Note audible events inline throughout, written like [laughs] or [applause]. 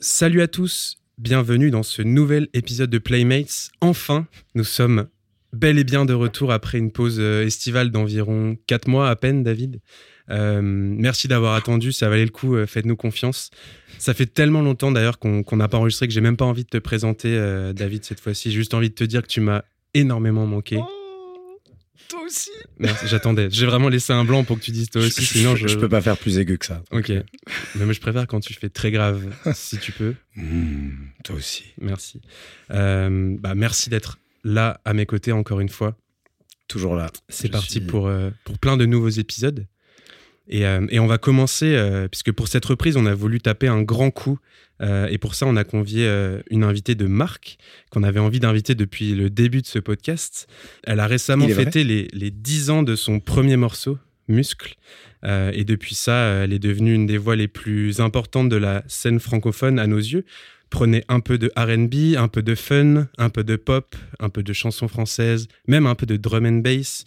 Salut à tous, bienvenue dans ce nouvel épisode de Playmates. Enfin, nous sommes bel et bien de retour après une pause euh, estivale d'environ 4 mois à peine, David. Euh, merci d'avoir attendu, ça valait le coup, euh, faites-nous confiance. Ça fait tellement longtemps d'ailleurs qu'on n'a pas enregistré que j'ai même pas envie de te présenter, David, cette fois-ci. J'ai juste envie de te dire que tu m'as énormément manqué. Oh, toi aussi Merci, j'attendais. J'ai vraiment laissé un blanc pour que tu dises toi aussi, sinon je... Je peux pas faire plus aigu que ça. Ok. Mais je préfère quand tu fais très grave, si tu peux. [laughs] Mmh, toi aussi. Merci. bah, merci d'être là à mes côtés encore une fois. Toujours là. C'est parti pour, euh, pour plein de nouveaux épisodes. Et, euh, et on va commencer, euh, puisque pour cette reprise, on a voulu taper un grand coup. et pour ça, on a convié une invitée de marque qu'on avait envie d'inviter depuis le début de ce podcast. Elle a récemment fêté les, les 10 ans de son premier morceau, Muscle. et depuis ça, elle est devenue une des voix les plus importantes de la scène francophone à nos yeux. Prenez un peu de RB, un peu de fun, un peu de pop, un peu de chansons françaises, même un peu de drum and bass,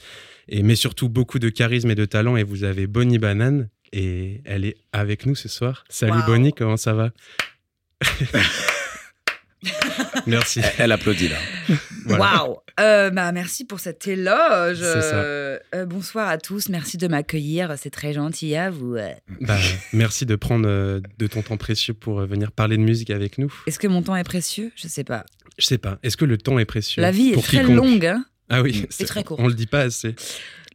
et, mais surtout beaucoup de charisme et de talent. Et vous avez Bonnie Banane, et elle est avec nous ce soir. Salut Bonnie, comment ça va? [laughs] Merci. Elle, applaudit là. Waouh euh, bah, Merci pour cet éloge. Euh, bonsoir à tous, merci de m'accueillir, c'est très gentil à vous. Bah, merci de prendre euh, de ton temps précieux pour venir parler de musique avec nous. Est-ce que mon temps est précieux? Je sais pas. Je sais pas. Est-ce que le temps est précieux La vie est très longue. Hein? Ah oui, c'est très court. On le dit pas assez.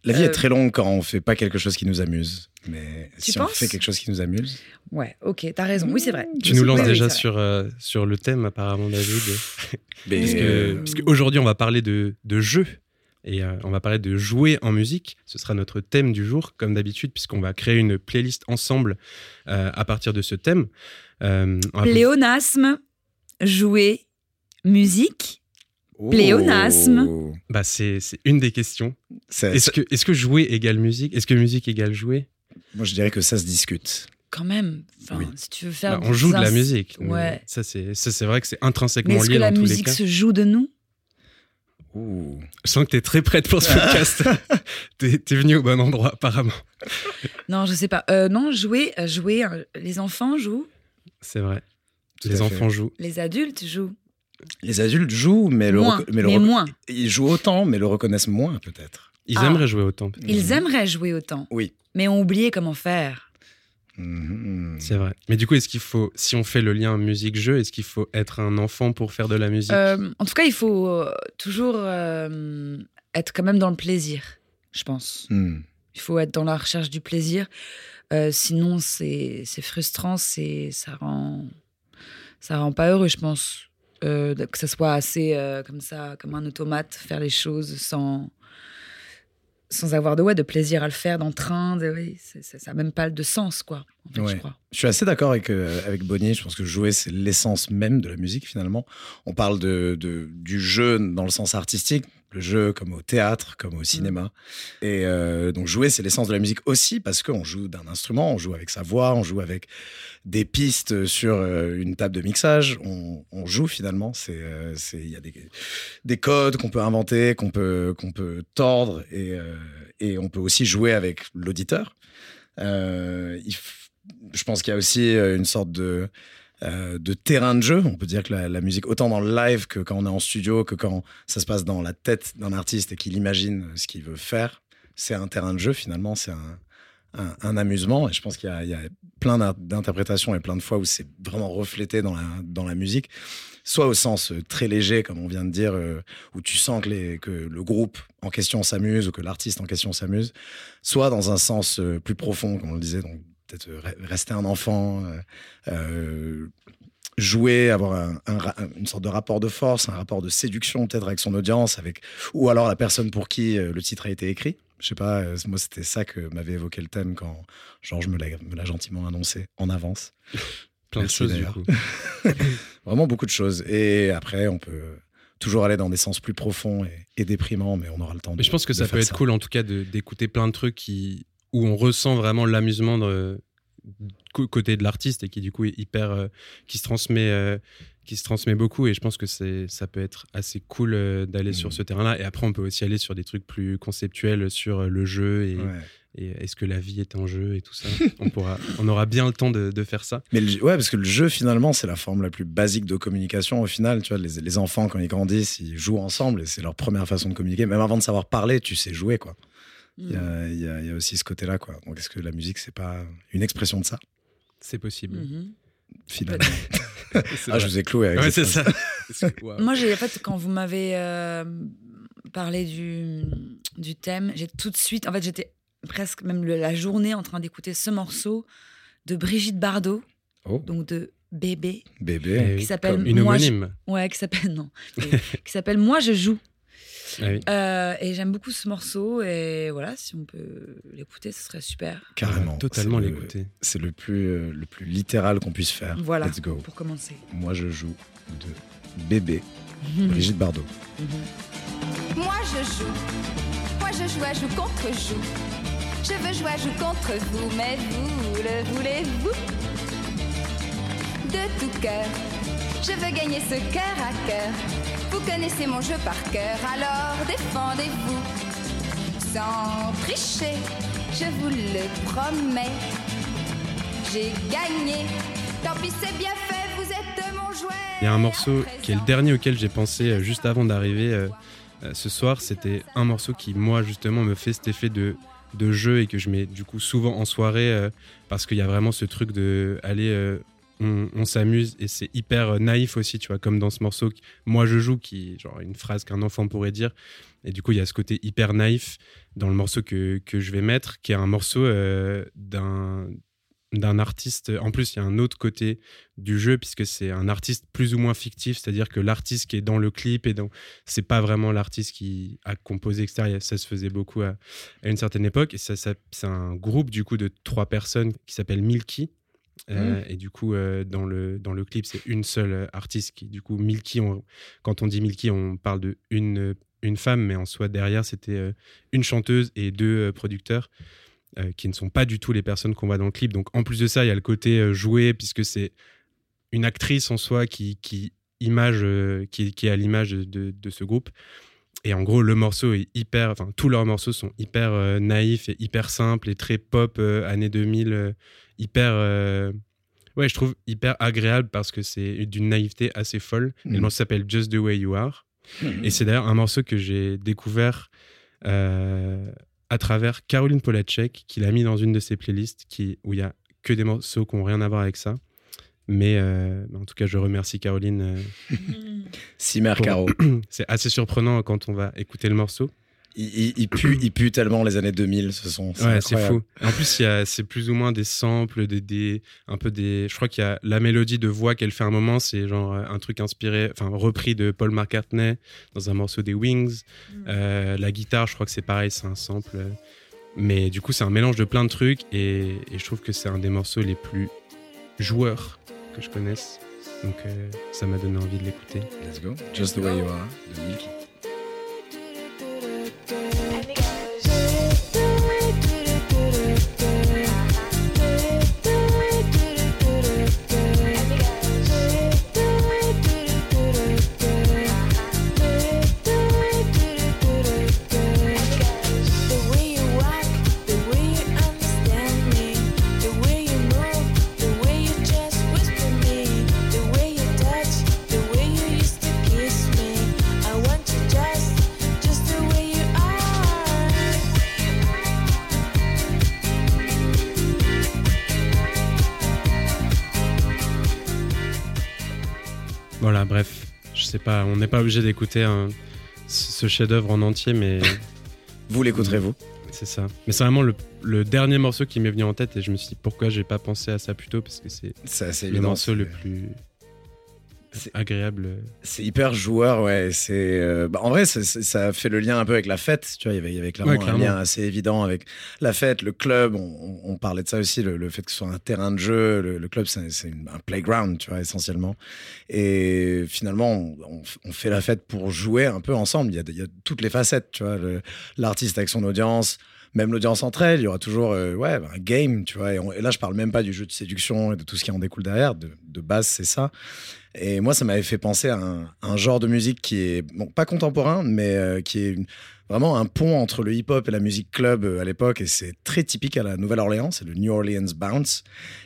La vie est très longue quand on fait pas quelque chose qui nous amuse. Mais si on fait quelque chose qui nous amuse. Ouais, ok, t'as raison. Oui, c'est vrai. Tu nous lances déjà sur, euh, sur le thème, apparemment, David. [laughs] Mais... Puisque, aujourd'hui, on va parler de, de jeux. Et euh, on va parler de jouer en musique. Ce sera notre thème du jour, comme d'habitude, puisqu'on va créer une playlist ensemble euh, à partir de ce thème. Pléonasme, jouer, musique. Pléonasme. Bah c'est une des questions. Est-ce que, est que jouer égale musique? Est-ce que musique égale jouer? Moi, je dirais que ça se discute. Quand même. Si tu veux faire. Bah, on joue de la musique. Ouais. Ça, c'est vrai que c'est intrinsèquement lié dans tous les cas. Est-ce que la musique se joue de nous? Ouh. Je sens que tu es très prête pour ce [laughs] podcast. tu es, venu au bon endroit, apparemment. [laughs] non, je sais pas. Euh, non, jouer, euh, jouer, euh, les enfants jouent. C'est vrai. les enfants jouent. Les adultes jouent. Les adultes jouent, mais, le, mais, mais moins. Ils jouent autant, mais le reconnaissent moins, peut-être. Ils aimeraient ah. jouer autant. Ils aimeraient jouer autant. Oui mais ont oublié comment faire. Mm-hmm. C'est vrai. Mais du coup, est-ce qu'il faut, si on fait le lien musique-jeu, est-ce qu'il faut être un enfant pour faire de la musique? Euh, En tout cas, il faut euh, toujours euh, être quand même dans le plaisir, je pense. Mm. Il faut être dans la recherche du plaisir. sinon, c'est frustrant, ça rend, ça rend pas heureux, je pense. Que ça soit assez comme ça, comme un automate, faire les choses sans, sans avoir de, ouais, de plaisir à le faire, d'entrain, de, oui, ça n'a même pas de sens, quoi, je crois. Je suis assez d'accord avec, euh, avec Bonnie, je pense que jouer, c'est l'essence même de la musique, finalement. On parle de, de, du jeu dans le sens artistique, le jeu comme au théâtre, comme au mm. cinéma. Et euh, donc jouer, c'est l'essence de la musique aussi, parce qu'on joue d'un instrument, on joue avec sa voix, on joue avec des pistes sur euh, une table de mixage, on, on joue finalement. C'est, il y a des, des codes qu'on peut inventer, qu'on peut, qu'on peut tordre, et, et on peut aussi jouer avec l'auditeur. Euh, je pense qu'il y a aussi euh, une sorte de, euh, de terrain de jeu. On peut dire que la, musique, autant dans le live que quand on est en studio, que quand ça se passe dans la tête d'un artiste et qu'il imagine ce qu'il veut faire, c'est un terrain de jeu finalement, c'est un, amusement. Et je pense qu'il y, a plein d'interprétations et plein de fois où c'est vraiment reflété dans la, musique. Soit au sens très léger, comme on vient de dire, où tu sens que, le groupe en question s'amuse ou que l'artiste en question s'amuse, soit dans un sens plus profond, comme on le disait, peut-être euh, rester un enfant, euh, euh, jouer, avoir une sorte de rapport de force, un rapport de séduction peut-être avec son audience, avec ou alors la personne pour qui le titre a été écrit. Je sais pas, moi c'était ça que m'avait évoqué le thème quand Georges me l'a gentiment annoncé en avance. [laughs] Plein de choses du coup. [laughs] Vraiment beaucoup de choses. Et après, on peut toujours aller dans des sens plus profonds et, déprimants, mais on aura le temps. Mais je pense que ça peut être cool, en tout cas, d'écouter plein de trucs qui, où on ressent vraiment l'amusement de, côté de l'artiste et qui du coup est hyper euh, qui se transmet euh, qui se transmet beaucoup. Et je pense que c'est ça peut être assez cool euh, d'aller sur mmh. ce terrain-là. Et après on peut aussi aller sur des trucs plus conceptuels sur le jeu et, est-ce que la vie est un jeu et tout ça. [laughs] On pourra on aura bien le temps de, faire ça. Mais ouais parce que le jeu finalement c'est la forme la plus basique de communication au final. Tu vois les, les enfants quand ils grandissent ils jouent ensemble et c'est leur première façon de communiquer. Même avant de savoir parler tu sais jouer quoi il y, a, y, a, aussi ce côté-là. Quoi. Donc, est-ce que la musique, c'est pas une expression de ça? C'est possible. Mm-hmm. Finalement. [laughs] [laughs] ah, je vous ai cloué avec ouais, c'est ça. [laughs] Moi, j'ai, en fait, quand vous m'avez euh, parlé du, du thème, j'ai tout de suite. En fait, j'étais presque même la journée en train d'écouter ce morceau de Brigitte Bardot. Oh. Donc de Bébé. Bébé. Qui s'appelle Une homonyme. Ouais, qui s'appelle. Non. qui s'appelle Moi je joue. Ah euh, et j'aime beaucoup ce morceau et voilà, si on peut l'écouter, ce serait super. Carrément, totalement l'écouter. C'est le plus euh, le plus littéral qu'on puisse faire. Voilà. Let's go. Pour commencer. Moi, je joue de bébé, [laughs] Brigitte Bardot. Moi, je joue. Moi, je joue à joue contre joue. Je veux jouer à joue contre vous, mais vous le voulez-vous? De tout cœur, je veux gagner ce cœur à cœur. Vous connaissez mon jeu par cœur, alors défendez-vous. Sans tricher, je vous le promets. J'ai gagné, tant pis c'est bien fait, vous êtes mon jouet. Il y a un morceau qui est le dernier auquel j'ai pensé euh, juste avant d'arriver euh, euh, ce soir. C'était un morceau qui, moi, justement, me fait cet effet de, de jeu et que je mets du coup souvent en soirée parce qu'il y a vraiment ce truc de aller on, s'amuse et c'est hyper euh, naïf aussi, tu vois, comme dans ce morceau Moi je joue, qui genre une phrase qu'un enfant pourrait dire. Et du coup, il y a ce côté hyper naïf dans le morceau que, je vais mettre, qui est un morceau euh, d'un d'un artiste. En plus, il y a un autre côté du jeu puisque c'est un artiste plus ou moins fictif, c'est-à-dire que l'artiste qui est dans le clip et dans c'est pas vraiment l'artiste qui a composé etc. Ça se faisait beaucoup à, une certaine époque et ça c'est un groupe du coup de trois personnes qui s'appelle Milky euh, mmh. Et du coup, euh, dans, le, dans le clip, c'est une seule euh, artiste qui, du coup, Milky, quand on dit Milky, on parle de une, une femme, mais en soi, derrière, c'était une chanteuse et deux producteurs qui ne sont pas du tout les personnes qu'on voit dans le clip. Donc, en plus de ça, il y a le côté joué, puisque c'est une actrice en soi qui, qui, image, qui, qui est à l'image de, de, ce groupe. Et en gros, le morceau est hyper, enfin, tous leurs morceaux sont hyper naïfs et hyper simples et très pop, années 2000 hyper. Euh, ouais, je trouve hyper agréable parce que c'est d'une naïveté assez folle. Et le mm. morceau s'appelle Just the Way You Are. Mm. Et c'est d'ailleurs un morceau que j'ai découvert euh, à travers Caroline Polacek, qui l'a mis dans une de ses playlists qui, où il y a que des morceaux qui n'ont rien à voir avec ça. Mais euh, en tout cas, je remercie Caroline. [laughs] Simère Caro. [clears throat] c'est assez surprenant quand on va écouter le morceau il, pue, il pue tellement les années 2000, ce sont. Ouais, c'est fou. En plus, c'est plus ou moins des samples, des, des, un peu des. Je crois qu'il y a la mélodie de voix qu'elle fait un moment, c'est genre euh, un truc inspiré, enfin repris de Paul McCartney dans un morceau des Wings. Mm. Euh, la guitare, je crois que c'est pareil, c'est un sample. Mais du coup, c'est un mélange de plein de trucs et, je trouve que c'est un des morceaux les plus joueurs que je connaisse. Donc, euh, ça m'a donné envie de l'écouter. Let's go. Just the way you are de Milky. Pas, on n'est pas obligé d'écouter ce chef-d'œuvre en entier, mais. [laughs] vous l'écouterez, vous C'est ça. Mais c'est vraiment le, dernier morceau qui m'est venu en tête et je me suis dit pourquoi j'ai pas pensé à ça plus tôt parce que c'est le morceau le plus agréable. C'est hyper joueur, ouais. C'est euh, bah, en vrai, ça, ça fait le lien un peu avec la fête. Tu vois, il y avait, il y avait clairement, Ouais, un lien assez évident avec la fête, le club. On, on parlait de ça aussi, le, le fait que ce soit un terrain de jeu. Le, le club, c'est c'est un playground, tu vois, essentiellement. Et finalement, on, fait la fête pour jouer un peu ensemble. Il y a, il y a toutes les facettes, tu vois. L'artiste avec son audience. Même l'audience entre elles, il y aura toujours euh, ouais, un game, tu vois. Et, et là, je parle même pas du jeu de séduction et de tout ce qui en découle derrière. De, base, c'est ça. Et moi, ça m'avait fait penser à un, genre de musique qui est, bon, pas contemporain, mais euh, qui est vraiment un pont entre le hip-hop et la musique club euh, à l'époque. Et c'est très typique à la Nouvelle-Orléans, c'est le New Orleans Bounce.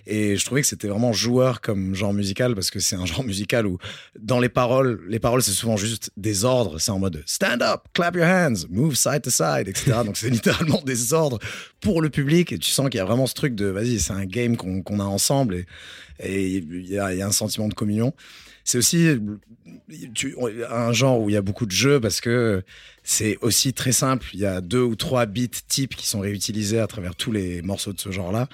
Et je trouvais que c'était vraiment joueur comme genre musical parce que c'est un [laughs] genre musical où, dans les paroles, les paroles, c'est souvent juste des ordres. C'est en mode stand up, clap your hands, move side to side, etc. Donc c'est [laughs] littéralement des ordres pour le public. Et tu sens qu'il y a vraiment ce truc de, vas-y, c'est un game qu'on a ensemble. Et, il y a un sentiment de communion. C'est aussi un genre où il y a beaucoup de jeux parce que c'est aussi très simple. Il y a deux ou trois beats types qui sont réutilisés à travers tous les morceaux de ce genre-là.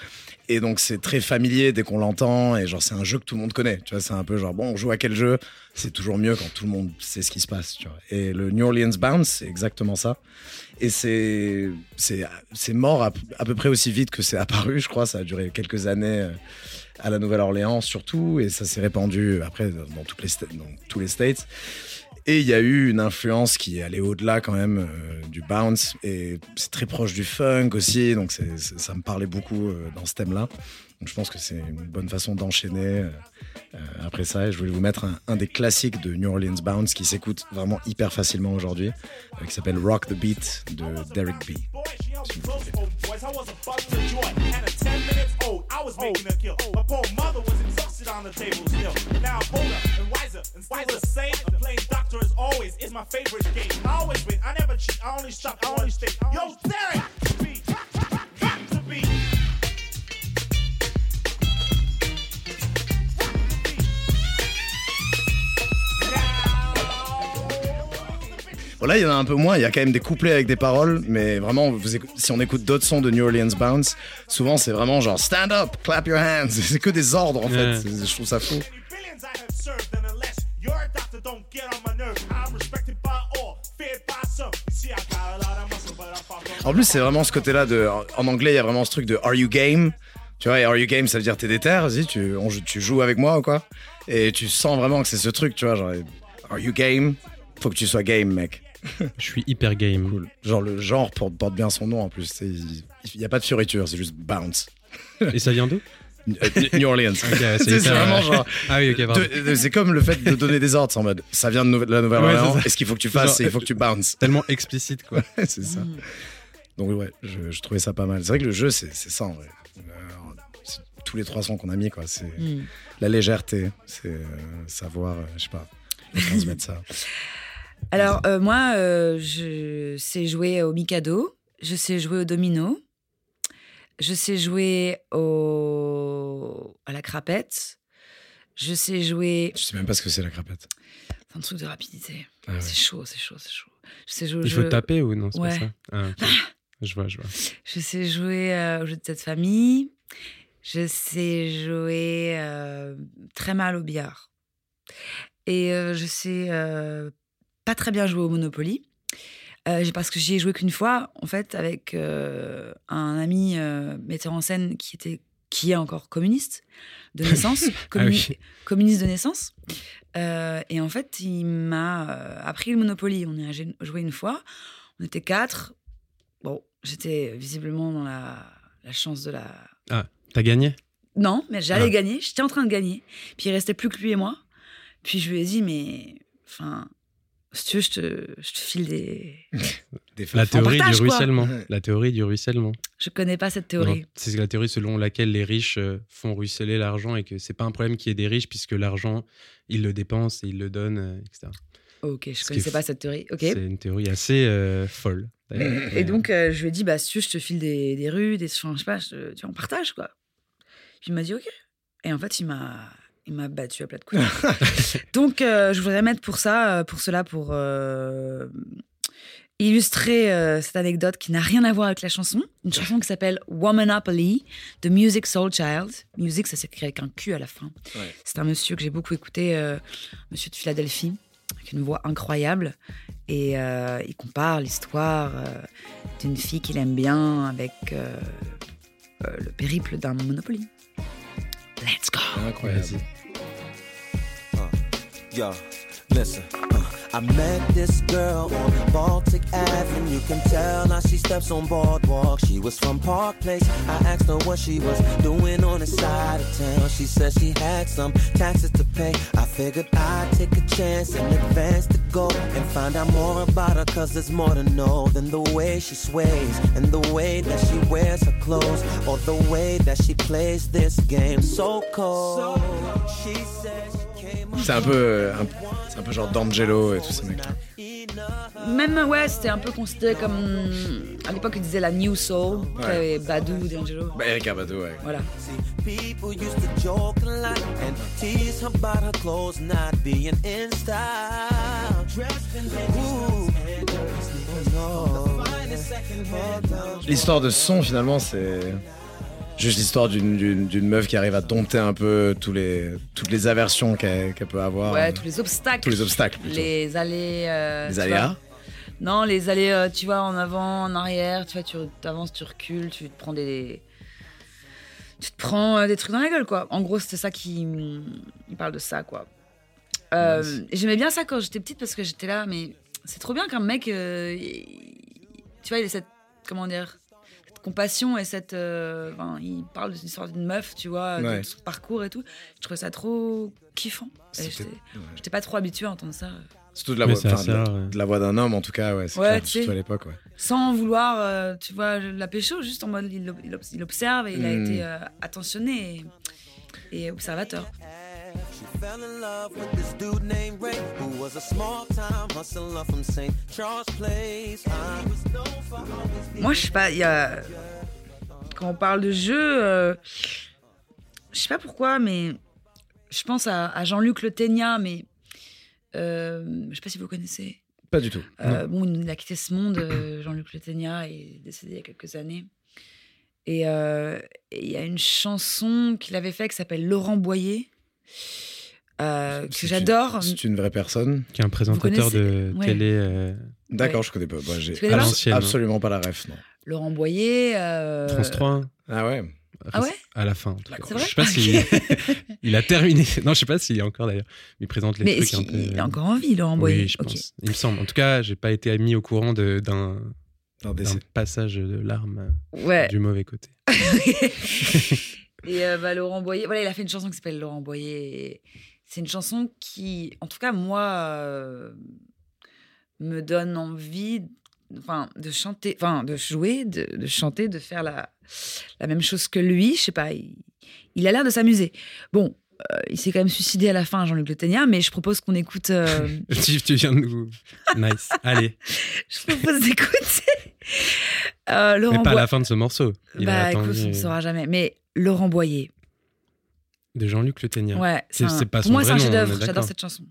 Et donc c'est très familier dès qu'on l'entend et genre c'est un jeu que tout le monde connaît. Tu vois, c'est un peu genre bon, on joue à quel jeu? C'est toujours mieux quand tout le monde sait ce qui se passe. Et le New Orleans Bounce, c'est exactement ça. Et c'est c'est c'est mort à, à peu près aussi vite que c'est apparu. Je crois ça a duré quelques années. euh, à la Nouvelle-Orléans surtout, et ça s'est répandu après dans, tous les States. Et il y a eu une influence qui est allée au-delà quand même euh, du bounce, et c'est très proche du funk aussi, donc ça me parlait beaucoup euh, dans ce thème-là. Donc je pense que c'est une bonne façon d'enchaîner euh, après ça. Et je voulais vous mettre un, un des classiques de New Orleans Bounce qui s'écoute vraiment hyper facilement aujourd'hui, qui s'appelle Rock the Beat de Derek B. old. I was a bug to joy. And at 10 minutes old, making a kill. My poor mother was exhausted on the table still. Now I'm older and wiser and still the same. And playing doctor as always is my favorite game. I always win. I never cheat. I only shot. I only stay. Yo, Derek! Beat. Rock the beat. Bon, là, il y en a un peu moins. Il y a quand même des couplets avec des paroles, mais vraiment, vous si on écoute d'autres sons de New Orleans Bounce, souvent c'est vraiment genre stand up, clap your hands. [laughs] C'est que des ordres en fait. Je trouve ça fou. En plus, c'est vraiment ce côté-là de. En anglais, il y a vraiment ce truc de Are you game? Tu vois, et Are you game, ça veut dire t'es déter, vas-y, tu, on joue- tu joues avec moi ou quoi? Et tu sens vraiment que c'est ce truc, tu vois, genre Are you game? Faut que tu sois game, mec. Je suis hyper game. Cool. Genre le genre porte, porte bien son nom en plus. Il n'y a pas de fioriture, c'est juste bounce. Et ça vient d'où Euh, New Orleans. C'est [laughs] vraiment genre. Ah oui, ok, pardon. de- de- C'est comme le fait de donner des ordres, en mode ça vient de, de la Nouvelle-Orléans, Ouais, et ce qu'il faut que tu fasses, Genre, c'est il faut que tu bounces. [laughs] Tellement explicite, quoi. [laughs] c'est ça. Donc ouais, je, je trouvais ça pas mal. C'est vrai que le jeu, c'est ça en vrai. Euh, c'est tous les trois sons qu'on a mis, quoi. C'est Mm. la légèreté, c'est euh, savoir, euh, je sais pas, transmettre ça. Alors, euh, moi, euh, je sais jouer au Mikado, je sais jouer au domino, je sais jouer au... à la crapette, je sais jouer. Je sais même pas ce que c'est la crapette. C'est un truc de rapidité. Ah ouais. C'est chaud, c'est chaud, c'est chaud. Je sais jouer au Il faut jeu- taper ou non C'est Ouais. pas ça Ah, ok. Je vois, je vois. Je sais jouer euh, au jeu de cette famille. Je sais jouer euh, très mal au billard. Et euh, je sais euh, pas très bien jouer au Monopoly. Euh, parce que j'y ai joué qu'une fois, en fait, avec euh, un ami euh, metteur en scène qui, était, qui est encore communiste de [laughs] naissance. communi- oui. Communiste de naissance. Et en fait, il m'a appris le Monopoly. On y a joué une fois. On était quatre. Bon, j'étais visiblement dans la, la chance de la. T'as gagné? Non, mais j'allais Ah. gagner. J'étais en train de gagner. Puis il restait plus que lui et moi. Puis je lui ai dit, mais. Enfin. Si tu veux, je te, je te file des. [laughs] Des La théorie partage, du quoi. ruissellement. La théorie du ruissellement. Je connais pas cette théorie. C'est la théorie selon laquelle les riches euh, font ruisseler l'argent et que c'est pas un problème qu'il y ait des riches puisque l'argent, ils le dépensent et ils le donnent, euh, etc. Ok, je qui connaissais est pas cette théorie. Ok. C'est une théorie assez euh, folle. [laughs] Et donc, euh, je lui ai dit, bah, si tu veux, je te file des, des rues, des. je sais pas, je tu vois, on partage, quoi. Puis il m'a dit, ok. Et en fait, il m'a. Il m'a battu à plat de coups. [laughs] Donc, euh, je voudrais mettre pour ça, euh, pour cela, pour euh, illustrer euh, cette anecdote qui n'a rien à voir avec la chanson. Une chanson qui s'appelle Womanopoly de Music Soul Child. Music, ça s'écrit avec un Q à la fin. Ouais. C'est un monsieur que j'ai beaucoup écouté, euh, monsieur de Philadelphie, avec une voix incroyable. Et euh, il compare l'histoire euh, d'une fille qu'il aime bien avec euh, euh, le périple d'un Monopoly. Let's go! Incroyable. Yo, listen. uh, I met this girl on Baltic Avenue. You can tell now she steps on boardwalk. She was from Park Place. I asked her what she was doing on the side of town. She said she had some taxes to pay. I figured I'd take a chance in advance to go and find out more about her. Cause there's more to know than the way she sways and the way that she wears her clothes or the way that she plays this game so cold. She came C'est un peu, un, c'est un peu genre D'Angelo et tous ces mecs-là. Même, ouais, c'était un peu considéré comme. À l'époque, ils disaient la New Soul. Ouais. Badou, D'Angelo. Bah, Eric Abado, ouais. Voilà. L'histoire de son, finalement, c'est juste l'histoire d'une- meuf qui arrive à dompter un peu tous les, toutes les aversions qu'elle qu'elle peut avoir. Ouais, tous les obstacles. Tous les obstacles, plutôt. Les allées. euh, Les aléas. Non, les allées, euh, tu vois, en avant, en arrière, tu vois, tu avances, tu recules, tu te prends des. Tu te prends euh, des trucs dans la gueule, quoi. En gros, c'était ça qui. Il parle de ça, quoi. Nice. J'aimais bien ça quand j'étais petite parce que j'étais là, mais c'est trop bien qu'un mec. tu vois, il a cette. Comment dire compassion et cette. euh, enfin, il parle de l'histoire d'une meuf, tu vois, Ouais. de son parcours et tout. Je trouvais ça trop kiffant. J'étais ouais. pas trop habituée à entendre ça. Surtout de la voix, de la- rare, ouais. de la voix d'un homme, en tout cas, ouais. c'est Ouais, clair, surtout à l'époque, ouais. sans vouloir, euh, tu vois, la pécho, juste en mode il, il il observe et il a Mm. été euh, attentionné et, et observateur. Was a small time hustler from St. Charles Place. I was known for always Moi, je sais pas, il y a. Quand on parle de jeu, euh, je sais pas pourquoi, mais je pense à, à Jean-Luc Le Ténia, mais euh, je sais pas si vous le connaissez. Pas du tout. Euh, bon, il a quitté ce monde, euh, [clears throat] Jean-Luc Le Ténia, est décédé il y a quelques années. Et euh, et il y a une chanson qu'il avait faite qui s'appelle Laurent Boyer, euh, que j'adore. C'est une vraie personne. Qui est un présentateur de Ouais. télé. euh, D'accord, Ouais. je connais pas. Bah, j'ai l'ancienne. absolument pas la ref, non. Laurent Boyer. euh, France 3. hein. Ah ouais Ah ouais? À la fin. en tout cas. C'est vrai Je sais pas si [laughs] il a terminé. Non, je sais pas s'il est encore d'ailleurs. Il présente les Mais trucs qu'il peu. il est encore en vie, Laurent Boyer Oui, je pense. Il me semble. En tout cas, j'ai pas été mis au courant de- d'un passage de larmes Ouais. du mauvais côté. [laughs] [laughs] Et euh, bah, Laurent Boyer, voilà, il a fait une chanson qui s'appelle Laurent Boyer. et C'est une chanson qui, en tout cas, moi, euh, me donne envie enfin, de chanter, enfin, de jouer, de, de chanter, de faire la, la même chose que lui. Je sais pas, il, il a l'air de s'amuser. Bon, euh, il s'est quand même suicidé à la fin, Jean-Luc Le Ténia, mais je propose qu'on écoute. euh, [laughs] tu, viens de nous. [laughs] Nice. Allez. je propose d'écouter euh, Laurent Mais pas à la fin de ce morceau. Il Bah écoute, on ne saura jamais. Mais Laurent Boyer, de Jean-Luc Le Ténia. ouais, C'est- un- c'est pas pour son moi c'est un est chef-d'œuvre. J'adore cette chanson.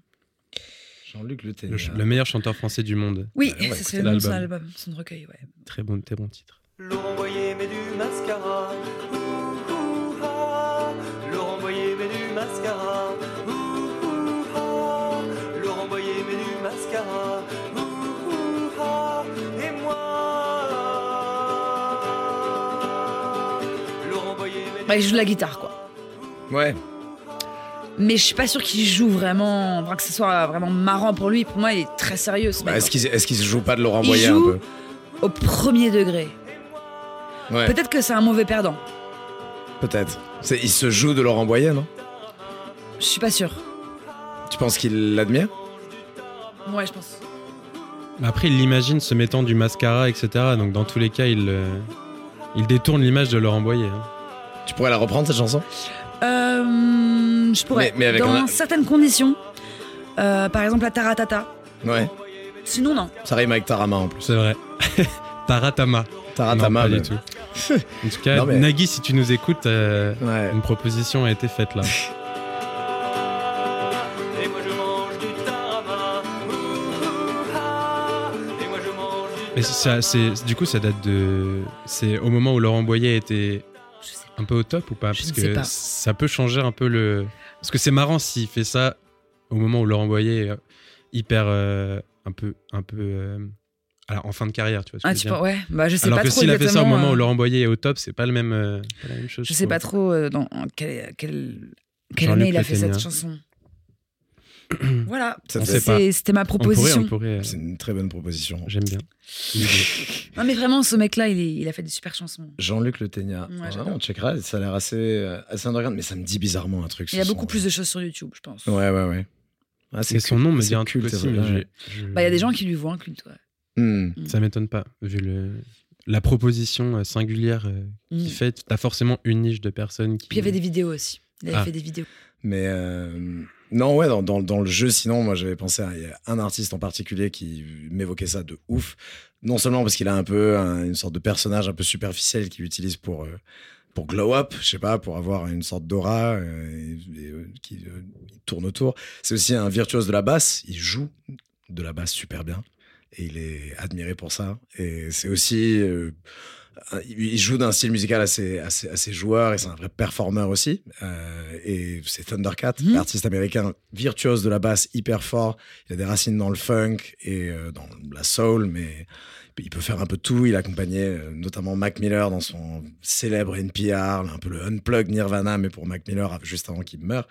Jean-Luc Le Le, Ténia. ch- le meilleur chanteur français du monde. Oui, Ouais, va c'est le nom de son album, son recueil. Ouais. Très bon, très bon titre. Laurent Boyer met du mascara. Ouh, ouh, ah. Laurent Boyer met du mascara. Ouh, ouh, ah. Laurent Boyer met du mascara. Ouh, ouh, ah. Et moi Laurent Boyer met Bah, il joue de la guitare, quoi. Ouais. Mais je suis pas sûre qu'il joue vraiment, enfin, que ce soit vraiment marrant pour lui. Pour moi, il est très sérieux. ce Bah, mec. est-ce qu'il se joue pas de Laurent Il Boyer joue- un Au premier degré. peu Ouais, Peut-être que c'est un mauvais perdant. peut-être. C'est- Il se joue de Laurent Boyer, non? Je suis pas sûre. Tu penses qu'il l'admire? Ouais, je pense. Mais Après, il l'imagine se mettant du mascara, etc. Donc, dans tous les cas, il, euh, il détourne l'image de Laurent Boyer. hein. Tu pourrais la reprendre, cette chanson? Euh, je pourrais. Mais- mais avec Dans un- certaines conditions. Euh, par exemple, la taratata. Ouais. Sinon, non. Ça rime avec Tarama en plus. C'est vrai. [laughs] Taratama. Taratama, non, pas mais- du tout. [laughs] En tout cas, Non, mais- Nagui, si tu nous écoutes, euh, Ouais. une proposition a été faite là. [laughs] Et moi je mange du tarama. Et moi je mange du Mais ça, c'est, du coup, ça date de. C'est au moment où Laurent Boyer était un peu au top ou pas Je Parce ne sais que pas. ça peut changer un peu le. Parce que c'est marrant s'il fait ça au moment où Laurent Boyer est euh, hyper. euh, un peu. Un peu euh, alors, en fin de carrière, tu vois. Ce que Ah, je tu veux dire. penses- ouais, bah je sais Alors pas que trop s'il a fait ça au moment où Laurent Boyer est au top, c'est pas, le même, pas la même chose. Je sais pas trop dans quelle, quelle, quelle année il a fait cette chanson. [clears throat] voilà. C'est- c'était ma On pourrait, proposition. on pourrait. euh, C'est une très bonne proposition. J'aime bien. [laughs] Non mais vraiment, ce mec-là, il, a fait des super chansons. Jean-Luc Le Ténia. Ouais, on checkera. Ça a l'air assez, euh, assez underground, mais ça me dit bizarrement un truc. Il y a beaucoup son. plus de choses sur YouTube, je pense. Ouais, ouais, ouais. Ah, Et son nom me dit un culte, c'est je- Bah, il y a des gens qui lui voient un culte, ouais. Hmm. Ça m'étonne pas, vu le... la proposition euh, singulière euh, Mm. qu'il fait. T'as forcément une niche de personnes qui. Puis il y avait des vidéos aussi. Il avait Ah. fait des vidéos. Mais euh, non, ouais, dans, dans, le jeu, sinon, moi j'avais pensé à un artiste en particulier qui m'évoquait ça de ouf. Non seulement parce qu'il a un peu un- une sorte de personnage un peu superficiel qu'il utilise pour, euh, pour glow up, je sais pas, pour avoir une sorte d'aura euh, euh, qui tourne autour. C'est aussi un virtuose de la basse. Il joue de la basse super bien et il est admiré pour ça. Et c'est aussi. Euh, il joue d'un style musical assez, assez, assez joueur et c'est un vrai performeur aussi. Euh, et c'est Thundercat, Mhm. l'artiste américain virtuose de la basse, hyper fort. Il a des racines dans le funk et euh, dans la soul, mais il peut faire un peu tout. Il accompagnait euh, notamment Mac Miller dans son célèbre NPR, un peu le unplug Nirvana, mais pour Mac Miller juste avant qu'il meure.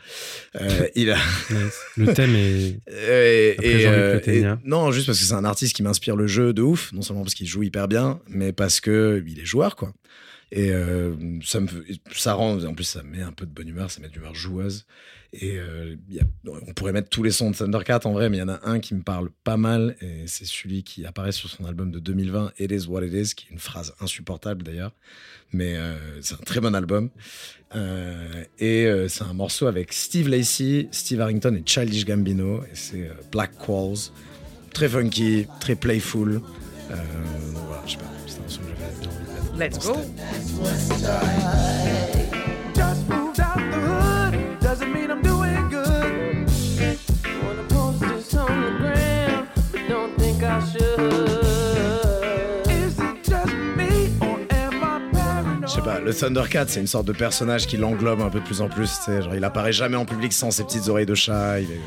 Euh, il a. [laughs] Le thème est. et, et, euh, et- non, juste parce que c'est un artiste qui m'inspire le jeu de ouf, non seulement parce qu'il joue hyper bien, mais parce que il est joueur, quoi. Et euh, ça me, ça rend, en plus, ça met un peu de bonne humeur, ça met de l'humeur joueuse. Et euh, on pourrait mettre tous les sons de Thundercat en vrai, mais il y en a un qui me parle pas mal, et c'est celui qui apparaît sur son album de 2020, It Is What It Is, qui est une phrase insupportable d'ailleurs, mais euh, c'est un très bon album. Et c'est un morceau avec Steve Lacey, Steve Harrington et Childish Gambino, et c'est Black Qualls. Très funky, très playful. Voilà, je sais pas, c'est un son que j'avais. Let's go. thème. Just moved out the hood, doesn't mean I'm doing good. Wanna post this on the gram, but don't think I should. Is it just me or am I paranoid? Je sais pas, le Thundercat, c'est une sorte de personnage qui l'englobe un peu de plus en plus. Genre, il apparaît jamais en public sans ses petites oreilles de chat. il est-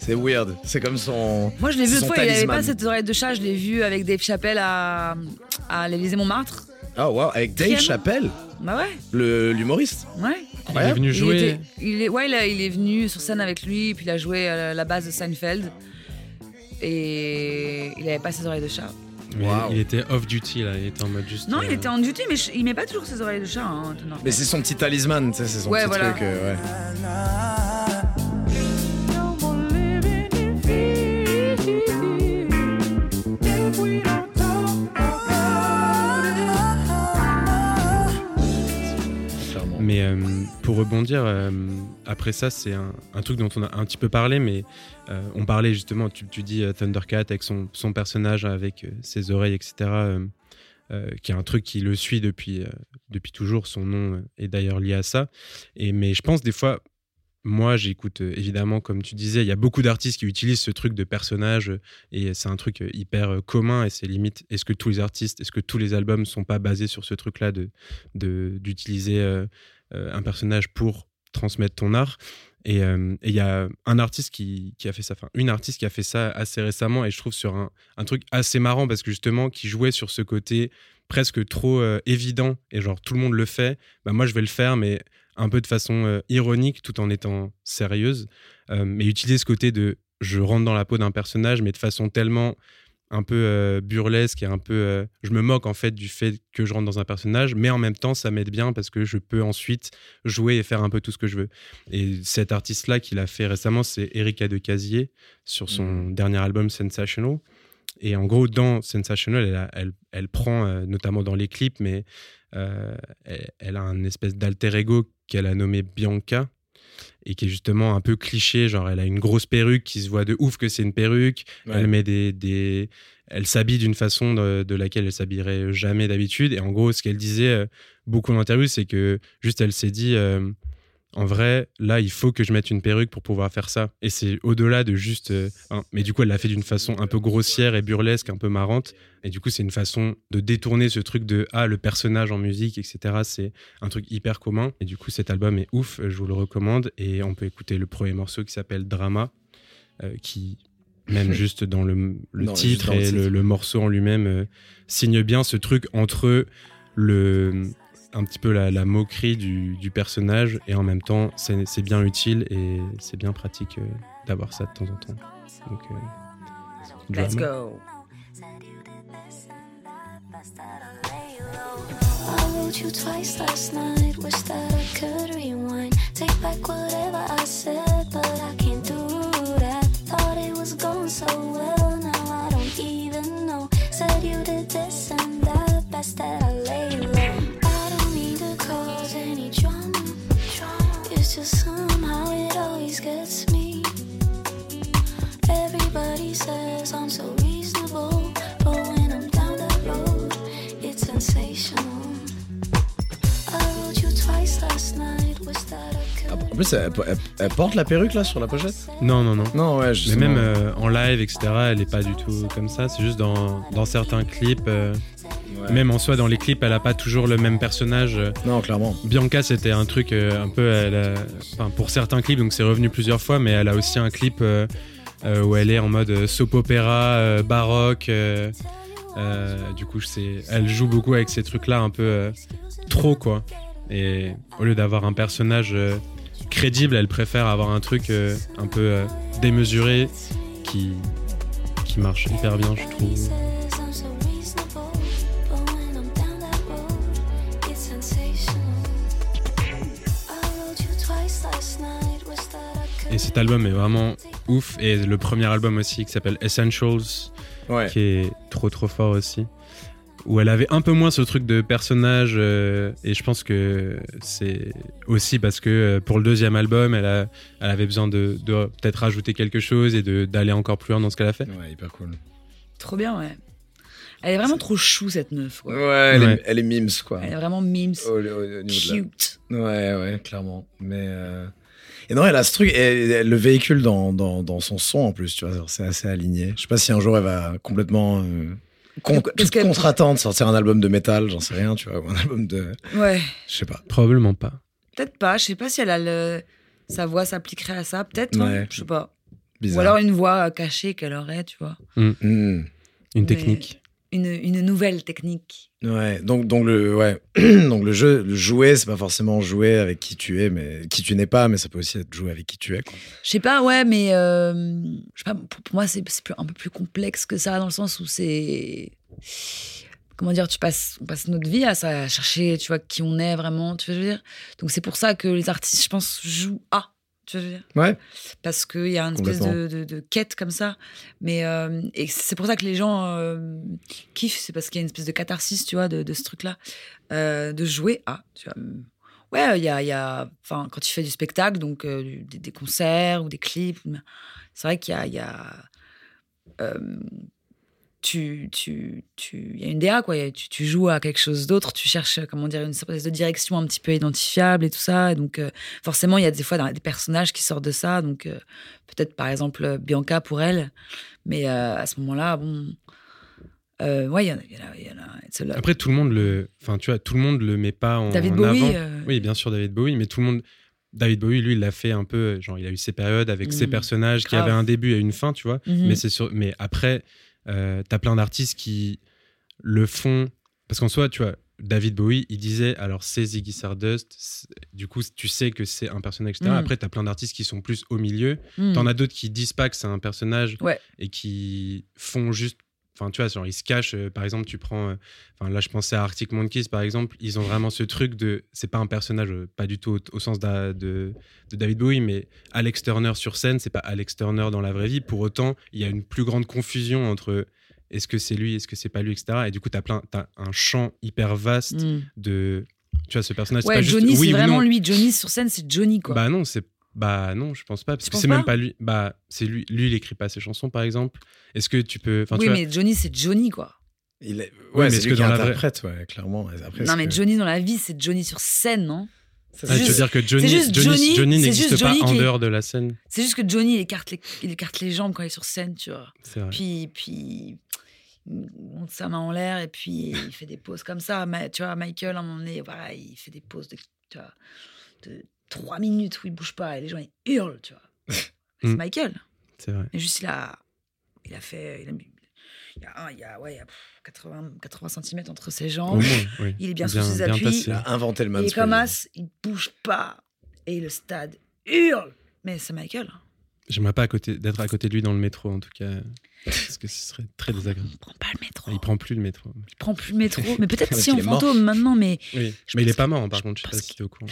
C'est weird. C'est comme son. Moi, je l'ai vu une fois, il avait talisman. pas cette oreille de chat, je l'ai vu avec Dave Chappelle à, à l'Élysée-Montmartre. Oh wow, avec Dave Piano. Chappelle, Bah ouais, le- l'humoriste. ouais. Il est venu Il jouer. était- il est, ouais, il, a- il est venu sur scène avec lui, puis il a joué à la base de Seinfeld. Et il avait pas ses oreilles de chat. mais Waouh. Il était off-duty, là. Il était en mode juste. Non, il euh, était en duty, mais je- il met pas toujours ses oreilles de chat. Hein. Mais c'est son petit talisman, tu sais, c'est son Ouais, petit voilà. truc. euh, ouais. Mais euh, pour rebondir, euh, après ça, c'est un, truc dont on a un petit peu parlé, mais euh, on parlait justement, tu, dis Thundercat avec son, son personnage, avec ses oreilles, etc., qui est un truc qui le suit depuis, depuis toujours. Son nom est d'ailleurs lié à ça. Mais je pense des fois, moi, j'écoute évidemment, comme tu disais, il y a beaucoup d'artistes qui utilisent ce truc de personnage et c'est un truc hyper commun et c'est limite, est-ce que tous les artistes, est-ce que tous les albums sont pas basés sur ce truc-là d'utiliser un personnage pour transmettre ton art. Et euh, et il y a un artiste qui, qui a fait ça, enfin une artiste qui a fait ça assez récemment et je trouve sur un, un truc assez marrant parce que justement qui jouait sur ce côté presque trop euh, évident et genre tout le monde le fait, bah moi je vais le faire mais un peu de façon euh, ironique tout en étant sérieuse, Euh, mais utiliser ce côté de je rentre dans la peau d'un personnage mais de façon tellement un peu euh, burlesque et un peu euh, je me moque en fait du fait que je rentre dans un personnage mais en même temps ça m'aide bien parce que je peux ensuite jouer et faire un peu tout ce que je veux. Et cet artiste là qu'il a fait récemment c'est Erika de Casier sur son dernier album Sensational. Et en gros dans Sensational elle, a- elle, elle prend euh, notamment dans les clips mais elle, elle a un espèce d'alter ego qu'elle a nommé Bianca et qui est justement un peu cliché genre elle a une grosse perruque qui se voit de ouf que c'est une perruque Ouais. elle met des, des... elle s'habille d'une façon de, de laquelle elle s'habillerait jamais d'habitude et en gros ce qu'elle disait euh, beaucoup en interview c'est que juste elle s'est dit euh, en vrai, là, il faut que je mette une perruque pour pouvoir faire ça. Et c'est au-delà de juste. euh, hein, mais du coup, elle l'a fait d'une façon un peu grossière et burlesque, un peu marrante. Et du coup, c'est une façon de détourner ce truc de ah, le personnage en musique, etc. C'est un truc hyper commun. Et du coup, cet album est ouf, je vous le recommande. Et on peut écouter le premier morceau qui s'appelle Drama, euh, qui, même [laughs] juste dans le, le Non, juste titre dans et le morceau en lui-même, euh, signe bien ce truc entre le un petit peu la, la moquerie du, du personnage et en même temps c'est bien utile et c'est bien pratique euh, d'avoir ça de temps en temps. Donc, euh, Let's go. I wrote you twice last night. Wish that I could rewind. Take back whatever I said, plus, elle, elle- elle porte la perruque là sur la pochette Non, non, non. Non, ouais, Mais même euh, en live, etc., elle est pas du tout comme ça. C'est juste dans, dans certains clips. euh, Ouais. Même en soi, dans les clips, elle a pas toujours le même personnage. euh, Non, clairement. Bianca, c'était un truc euh, un peu. elle a- enfin, pour certains clips, donc c'est revenu plusieurs fois, mais elle a aussi un clip où elle est en mode soap opéra, baroque. du coup, c'est, elle joue beaucoup avec ces trucs-là un peu trop, quoi. Et au lieu d'avoir un personnage crédible, elle préfère avoir un truc euh, un peu euh, démesuré qui, qui marche hyper bien, je trouve. Et cet album est vraiment ouf. Et le premier album aussi qui s'appelle Essentials, Ouais. qui est trop trop fort aussi. Où elle avait un peu moins ce truc de personnage. euh, et je pense que c'est aussi parce que euh, pour le deuxième album, elle, a, elle avait besoin de, de peut-être rajouter quelque chose et de- d'aller encore plus loin dans ce qu'elle a fait. Ouais, hyper cool. Trop bien, ouais. Elle est vraiment trop chou, cette meuf. Ouais, elle, Ouais. Est, elle est mimes, quoi. Elle est vraiment mimes. Au, au- au la- Cute. Ouais, ouais, clairement. Mais. euh, Et non, elle a ce truc, elle, elle le véhicule dans, dans, dans son son en plus, tu vois, c'est assez aligné. Je sais pas si un jour elle va complètement. Euh, con, Qu'est-ce toute qu'elle- contre-attente, sortir un album de métal, j'en sais rien, tu vois, ou un album de. Ouais. Je sais pas. Probablement pas. Peut-être pas. Je sais pas si elle a le. Sa voix s'appliquerait à ça. Peut-être. hein, Ouais. Je sais pas. Bizarre. Ou alors une voix euh, cachée qu'elle aurait, tu vois. Hmm. Une Mais- technique. Une, une nouvelle technique. Ouais, donc, donc le, ouais. [clears throat] donc le jeu, le jouer, c'est pas forcément jouer avec qui tu es, mais qui tu n'es pas, mais ça peut aussi être jouer avec qui tu es. Je sais pas, ouais, mais euh, je sais pas, pour, pour moi, c'est un peu plus complexe que ça, dans le sens où c'est. Comment dire, tu passes, on passe notre vie à ça, à chercher, tu vois, qui on est vraiment, tu veux dire? Donc c'est pour ça que les artistes, je pense, jouent à, tu vois, ce que je veux dire? Ouais. Parce qu'il y a une espèce de, de- de quête comme ça. Mais, euh, et c'est pour ça que les gens euh, kiffent, c'est parce qu'il y a une espèce de catharsis, tu vois, de, de ce truc-là, euh, de jouer à, tu vois. Ouais, il y a, y a enfin, quand tu fais du spectacle, donc des, des concerts ou des clips, c'est vrai qu'il y a, il y a tu, tu, tu, il y a une DA quoi. A- Tu, tu joues à quelque chose d'autre. Tu cherches, comment dire, une espèce de direction un petit peu identifiable et tout ça. Et donc euh, forcément, il y a des fois des personnages qui sortent de ça. Donc euh, peut-être par exemple euh, Bianca pour elle, mais euh, à ce moment-là, bon. Euh, ouais, il y en a. y y. Après, tout le monde le. Enfin, tu vois, tout le monde le met pas en, David en Bowie. avant. euh, Oui, bien sûr, David Bowie, mais tout le monde. David Bowie, lui, il l'a fait un peu. Genre, il a eu ses périodes avec ses Mm. personnages qui avaient un début et une fin, tu vois. mhm. Mais, c'est sûr, mais après, euh, t'as plein d'artistes qui le font. Parce qu'en soi, tu vois, David Bowie, il disait alors c'est Ziggy Stardust. Du coup, tu sais que c'est un personnage, etc. Mm. Après, t'as plein d'artistes qui sont plus au milieu. Mhm. T'en as d'autres qui disent pas que c'est un personnage Ouais. et qui font juste. Enfin, tu vois, genre, ils se cachent. euh, par exemple, tu prends. euh, Enfin, là, je pensais à Arctic Monkeys, par exemple. Ils ont vraiment ce truc de. C'est pas un personnage, euh, pas du tout au, au sens de, de David Bowie, mais Alex Turner sur scène, c'est pas Alex Turner dans la vraie vie. Pour autant, il y a une plus grande confusion entre est-ce que c'est lui, est-ce que c'est pas lui, etc. Et du coup, t'as plein, t'as un champ hyper vaste Mhm. de. Tu vois, ce personnage. c'est Ouais, pas Johnny, c'est vraiment lui. Johnny sur scène, c'est Johnny, quoi. Bah non, c'est bah non, je pense pas parce Tu que c'est même pas lui. Bah c'est lui, lui il écrit pas ses chansons par exemple. Est-ce que tu peux oui, tu vois, mais Johnny, c'est Johnny, quoi. Il est... Ouais, Ouais, mais c'est est-ce lui que qui dans la vraie- interprète, ouais, clairement. Après, non, mais que- Johnny dans la vie, c'est Johnny sur scène, non? Ah, tu veux juste- dire que Johnny, c'est juste Johnny, Johnny- Johnny c'est n'existe juste pas en dehors de la scène. C'est juste que Johnny, il écarte, les, il écarte les jambes quand il est sur scène, tu vois. C'est vrai. Puis, puis il monte sa main en l'air et puis il fait des poses comme ça. Ma- tu vois, Michael, à un moment donné, voilà, il fait des poses de, tu vois, de 3 minutes où il bouge pas et les gens ils hurlent, tu vois. [laughs] C'est Mm. Michael. C'est vrai. Mais juste, il a, il a fait. Il, a, il y a, un- il y a, ouais, il y a pff, 80, 80 cm entre ses jambes. oui. Il est bien sous Bien- ses bien appuis. Il a inventé le Il est comme as, il bouge pas. Et le stade hurle. Mais c'est Michael. J'aimerais pas d'être à côté de lui dans le métro, en tout cas. Parce que ce serait très désagréable. Il prend pas le métro. Il prend plus le métro. Il prend plus le métro. [laughs] Mais peut-être si en fantôme maintenant, mais. Oui. Mais il est pas mort, par je contre. Je sais pas si t'es au courant.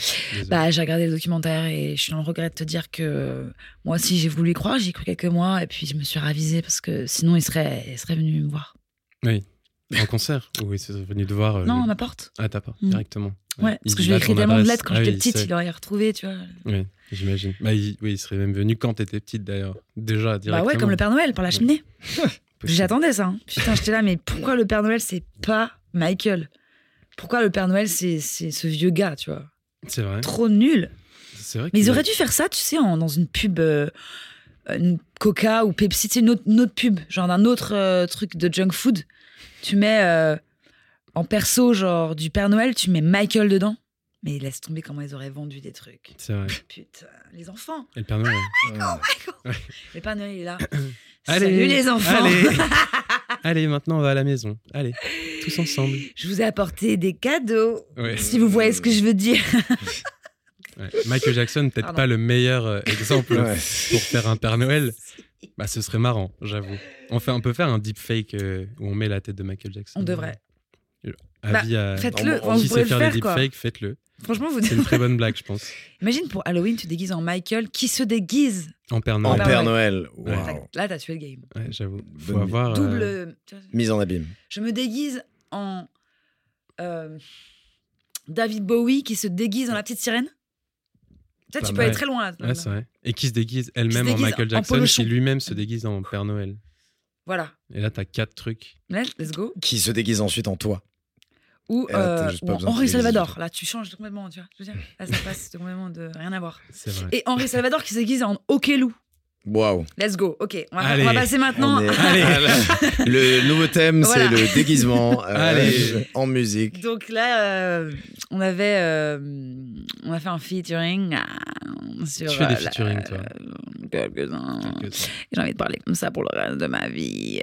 Bah, j'ai regardé le documentaire et je suis dans le regret de te dire que moi aussi j'ai voulu y croire, j'y ai cru quelques mois et puis je me suis ravisée parce que sinon il serait, il serait venu me voir. En concert Oui, c'est venu te voir. euh, non, le- à ma porte. Ah, ta porte, Mm. directement. Ouais, parce que je lui ai écrit tellement de lettres quand Ah j'étais oui, petite, c'est- il aurait retrouvé, tu vois. Oui, j'imagine. Bah, il, oui, il serait même venu quand t'étais petite, d'ailleurs. Déjà, directement. Bah ouais, comme le Père Noël par la cheminée. [laughs] J'attendais ça. hein. Putain, j'étais là, mais pourquoi le Père Noël c'est pas Michael? Pourquoi le Père Noël c'est c'est ce vieux gars, tu vois? C'est vrai. Trop nul. C'est vrai Mais ils auraient dû faire ça, tu sais, en- dans une pub, euh, une Coca ou Pepsi, sais, une autre, une autre pub, genre d'un autre euh, truc de junk food. Tu mets euh, en perso, genre du Père Noël, tu mets Michael dedans. Mais laisse tomber comment ils auraient vendu des trucs. C'est vrai. Putain, les enfants. Et le Père Noël. Ouais. Le Père Noël est là. [coughs] Allez, Salut les enfants. Allez. [laughs] Allez, maintenant on va à la maison. Allez, tous ensemble. Je vous ai apporté des cadeaux. Ouais. Si vous voyez ce que je veux dire. Ouais. Michael Jackson, peut-être pas le meilleur euh, exemple Ouais. pour faire un Père Noël. Bah, ce serait marrant, j'avoue. On, fait, on peut faire un deepfake euh, où on met la tête de Michael Jackson. On devrait. Avis à... Faites-le. on- vous pourrez sait le faire des faire, quoi. deepfakes, faites-le. Franchement, vous C'est une très bonne blague, je pense. [laughs] Imagine pour Halloween, tu déguises en Michael qui se déguise. En Père En Noël. Père Père Noël. Là, t'as tué le game. Ouais, j'avoue. Faut Bonne avoir. euh, Double. tu vois, Mise en abîme. Je me déguise en euh, David Bowie qui se déguise en la petite sirène. Tu sais, Pas tu peux mal. aller très loin là. Ouais, c'est vrai. Et qui se déguise elle-même en Michael Jackson, qui lui-même se déguise en Père Noël. Voilà. Et là, t'as quatre trucs. Let's let's go. Qui se déguise ensuite en toi. Ou, là, t'as euh, ou Henri Salvador. Là, tu changes complètement, tu vois. Je veux dire, là, ça passe complètement de rien à voir. Vrai. Et Henri Salvador qui se déguise en Okelou. Waouh. Let's go. Ok, on va, Allez. on va passer maintenant. On est- Allez. [laughs] Le nouveau thème, Voilà. c'est le déguisement euh, Allez. en musique. Donc là, euh, on avait, euh, on a fait un featuring sur. Tu fais des euh, featuring, toi. Quelques-uns. J'ai envie de parler comme ça pour le reste de ma vie.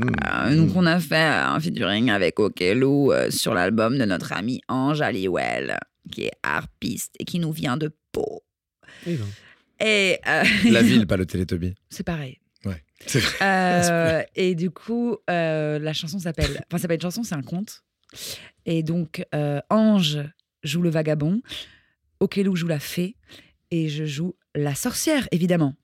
Mm. Euh, donc on a fait un featuring avec Okelou euh, sur l'album de notre ami Ange Aliwell, qui est harpiste et qui nous vient de Pau. Ben. Et euh, La [laughs] ville, pas le Télétobie. c'est pareil. Ouais. C'est vrai. Euh, [laughs] et du coup, euh, la chanson s'appelle. Enfin, c'est pas une chanson, c'est un conte. Et donc, euh, Ange joue le vagabond, Okelou joue la fée, et je joue la sorcière, évidemment.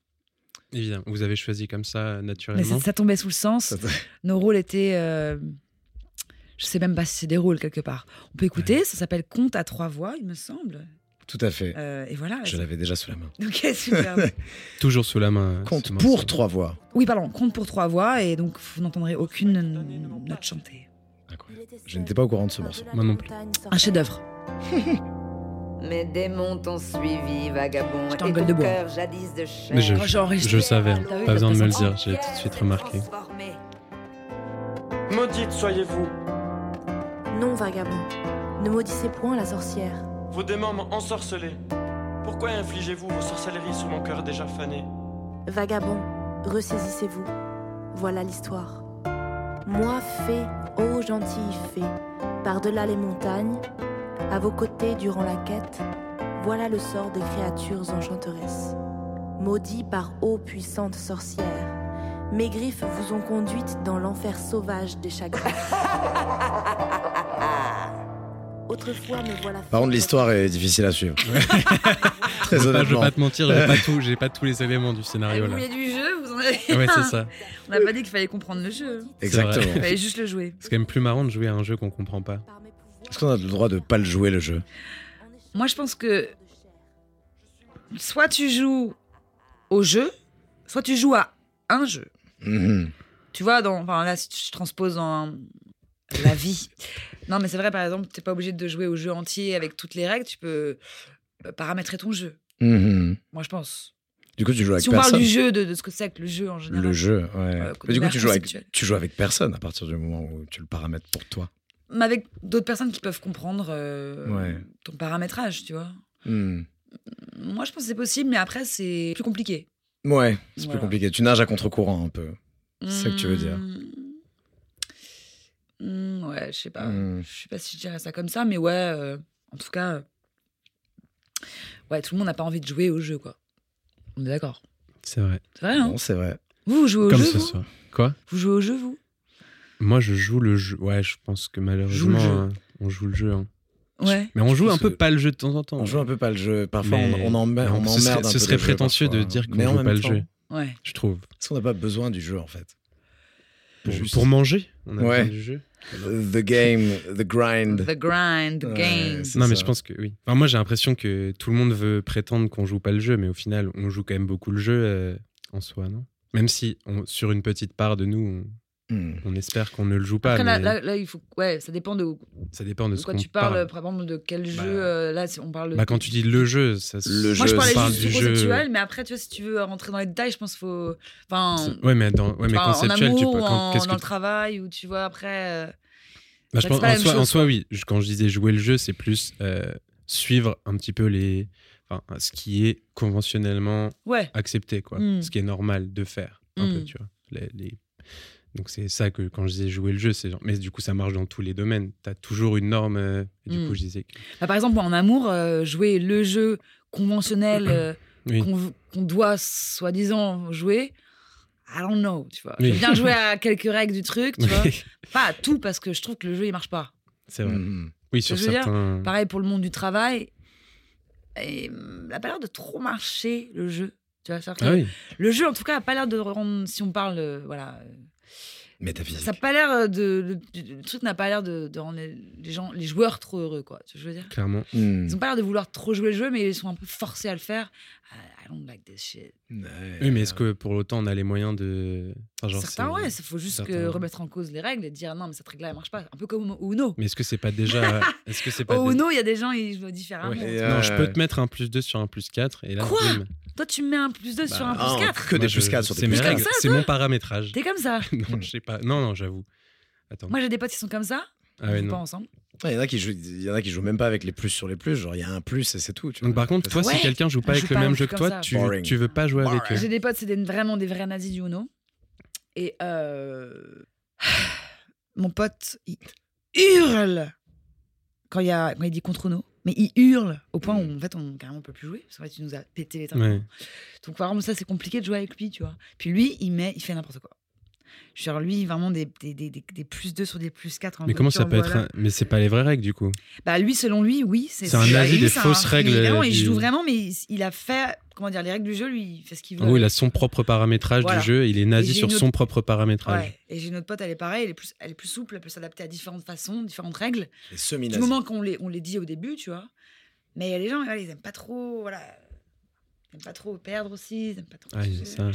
Évidemment. Vous avez choisi comme ça, Mais naturellement. ça, ça tombait sous le sens. Nos rôles étaient. euh, je sais même pas si c'est des rôles quelque part. On peut écouter, ça s'appelle Conte à trois voix, il me semble. Tout à fait. Euh, et voilà. Je l'avais déjà sous la main. [laughs] Ok, super. [laughs] Toujours sous la main. Compte ce pour trois voix. oui, pardon, Conte pour trois voix, et donc vous n'entendrez aucune note chantée. Incroyable. Je n'étais pas au courant de ce morceau. Moi non plus. Un chef-d'œuvre. [laughs] Mes démons t'ont suivi, vagabond, Je et ton de bois. cœur jadis de chair. Mais je, savais, pas besoin de me le dire, j'ai tout de suite remarqué. Maudite soyez-vous, Non, vagabond, ne maudissez point la sorcière. Vos démons m'ont ensorcelé. Pourquoi infligez-vous vos sorcelleries sur mon cœur déjà fané Vagabond, ressaisissez-vous. Voilà l'histoire. Moi, fée, ô gentille fée, par-delà les montagnes, à vos côtés durant la quête, voilà le sort des créatures enchanteresses. Maudits par ô puissante sorcière, mes griffes vous ont conduite dans l'enfer sauvage des chagrins. [laughs] Autrefois, me voilà. Par contre, l'histoire est difficile à suivre. [laughs] Je Très pas, je veux honnêtement. pas te mentir, j'ai pas [laughs] tout, j'ai pas tous les éléments du scénario Vous voulez du jeu Vous en avez Ouais, c'est ça. On n'a pas dit qu'il fallait comprendre le jeu. Exactement. Il fallait juste le jouer. C'est quand même plus marrant de jouer à un jeu qu'on comprend pas. Est-ce qu'on a le droit de pas le jouer, le jeu Moi, je pense que soit tu joues au jeu, soit tu joues à un jeu. Mhm. Tu vois, dans, enfin, là, si je transpose dans la vie. Non, mais c'est vrai, par exemple, tu n'es pas obligé de jouer au jeu entier avec toutes les règles. Tu peux euh, paramétrer ton jeu. Mhm. Moi, je pense. Du coup, tu joues avec Si on parle personne. du jeu, de, de ce que c'est que le jeu en général. Le jeu, ouais. Euh, Mais du coup, tu joues, avec, tu joues avec personne à partir du moment où tu le paramètres pour toi. Mais avec d'autres personnes qui peuvent comprendre euh, Ouais. ton paramétrage, tu vois. Hmm. Moi, je pense que c'est possible, mais après, c'est plus compliqué. Ouais, c'est plus compliqué. Tu nages à contre-courant un peu. C'est ça que tu veux dire. Hmm, ouais, je sais pas. Hmm. Je sais pas si je dirais ça comme ça, mais ouais, euh, en tout cas, euh, ouais, tout le monde n'a pas envie de jouer au jeu, quoi. On est d'accord. C'est vrai. C'est vrai, hein c'est vrai. Vous, vous jouez au Comme jeu, ce vous soir. Quoi? Vous jouez au jeu, vous? Moi, je joue le jeu. Ouais, je pense que malheureusement, euh, on joue le jeu. hein. Ouais. Mais on joue un peu pas le jeu de temps en temps. On joue un peu pas le jeu. Parfois, Mais- on, on, on ce serait- emmerde un ce peu serait jeu, prétentieux de dire qu'on joue pas le temps, jeu. Ouais. Je trouve. Est-ce qu'on n'a pas besoin du jeu, en fait Pour, Juste. pour manger, on a Ouais. du jeu. The game, the grind. The grind, the Ouais, game. Non, mais ça. je pense que oui. Enfin, moi, j'ai l'impression que tout le monde veut prétendre qu'on joue pas le jeu, mais au final, on joue quand même beaucoup le jeu euh, en soi, non? Même si on- sur une petite part de nous, Hmm. On, on espère qu'on ne le joue pas. Après, là, mais là, là, il faut. Ouais, ça dépend de, ça dépend de de ce quoi tu parles, parle. par exemple, de quel Bah, jeu. euh, là, on parle de. Bah, quand tu dis le jeu, ça se- Le Moi, je jeu, parlais on parle juste du du jeu. conceptuel, mais après, tu vois, si tu veux rentrer dans les détails, je pense qu'il faut. Enfin. Ouais, mais, dans, ouais, mais enfin, en conceptuel, tu amour peux. ou quand- en- qu'est-ce dans que le travail, ou tu vois, après. euh, Bah, je pense, en, soi, en soi, oui. Je- Quand je disais jouer le jeu, c'est plus euh, suivre un petit peu les, enfin, ce qui est conventionnellement Ouais. accepté, quoi. Mm. Ce qui est normal de faire, un Mm. peu, tu vois. Les, les- Donc c'est ça que quand je disais jouer le jeu, c'est genre... mais du coup ça marche dans tous les domaines. T'as toujours une norme. euh, et du Mm. coup je disais que Bah, par exemple, en amour, euh, jouer le jeu conventionnel euh, Oui. qu'on qu'on doit soi-disant jouer, I don't know, tu vois. Oui. Je veux bien jouer à [laughs] quelques règles du truc, tu vois. Pas à tout, parce que je trouve que le jeu, il marche pas. c'est vrai. Hmm. Oui sur je veux dire, certains. Pareil pour le monde du travail. Et, il a pas l'air de trop marcher, le jeu. Tu vois, Ah oui. Le jeu, en tout cas, a pas l'air de rendre, si on parle, euh, voilà, euh, Métaphysique. ça a pas l'air de, le, le truc n'a pas l'air de, de rendre les, les gens, les joueurs trop heureux, quoi. Tu vois ce que je veux dire? Clairement. Hmm. Ils ont pas l'air de vouloir trop jouer le jeu, mais ils sont un peu forcés à le faire. Don't like this shit. Ouais. Oui, mais est-ce que pour autant on a les moyens de. Enfin, genre, Certains, ouais, il faut juste que remettre en cause les règles et dire non, mais cette règle-là, elle marche pas. Un peu comme au Uno. Mais est-ce que c'est pas déjà. [laughs] Est-ce que c'est pas. Au Uno, il y a des gens, ils jouent différemment. Ouais. Non, je euh, peux te mettre un plus 2 sur un plus 4 et là. Quoi. Toi, tu me mets un plus 2 sur un ah, plus 4. Que Moi, des je- plus 4 sur des C'est plus mes 4. règles, ça, c'est mon paramétrage. T'es comme ça. [laughs] non, je sais pas. Non, non, j'avoue. Attends. Moi, j'ai des potes qui sont comme ça. ah on ouais, joue pas ensemble. Il y en a qui jouent, il y en a qui jouent même pas avec les plus sur les plus. Genre, il y a un plus et c'est tout. tu Donc vois. par contre, toi, Ouais. si quelqu'un joue pas avec joue le pas même jeu que toi, ça. tu, Boring. tu veux pas jouer avec eux. J'ai des potes, c'est des- vraiment des vrais nazis du Uno. Et euh, mon pote, il hurle quand il, y a, quand il dit contre Uno. Mais il hurle au point où en fait on carrément peut plus jouer parce qu'en fait tu nous as pété les tympans. Ouais. Donc par exemple ça c'est compliqué de jouer avec lui tu vois. Puis lui il met il fait n'importe quoi. Genre lui vraiment des, des, des, des- des plus 2 sur des plus 4. Mais comment ça peut être un- Mais c'est pas les vraies règles du coup. Bah lui selon lui oui. C'est un nazi lui, des un- fausses règles, mais euh, il du- joue vraiment mais il, a fait comment dire les règles du jeu lui il fait ce qu'il veut. En gros, il a son propre paramétrage Voilà. du jeu, il est nazi sur son propre paramétrage. Ouais. Et j'ai une autre pote, elle est pareille, elle est plus, elle est plus souple, elle peut s'adapter à différentes façons, différentes règles. Les Du moment qu'on les, on les dit au début, tu vois. Mais il y a les gens, ils aiment pas trop, voilà. Ils pas trop perdre aussi, ils pas trop. Ah, a ça.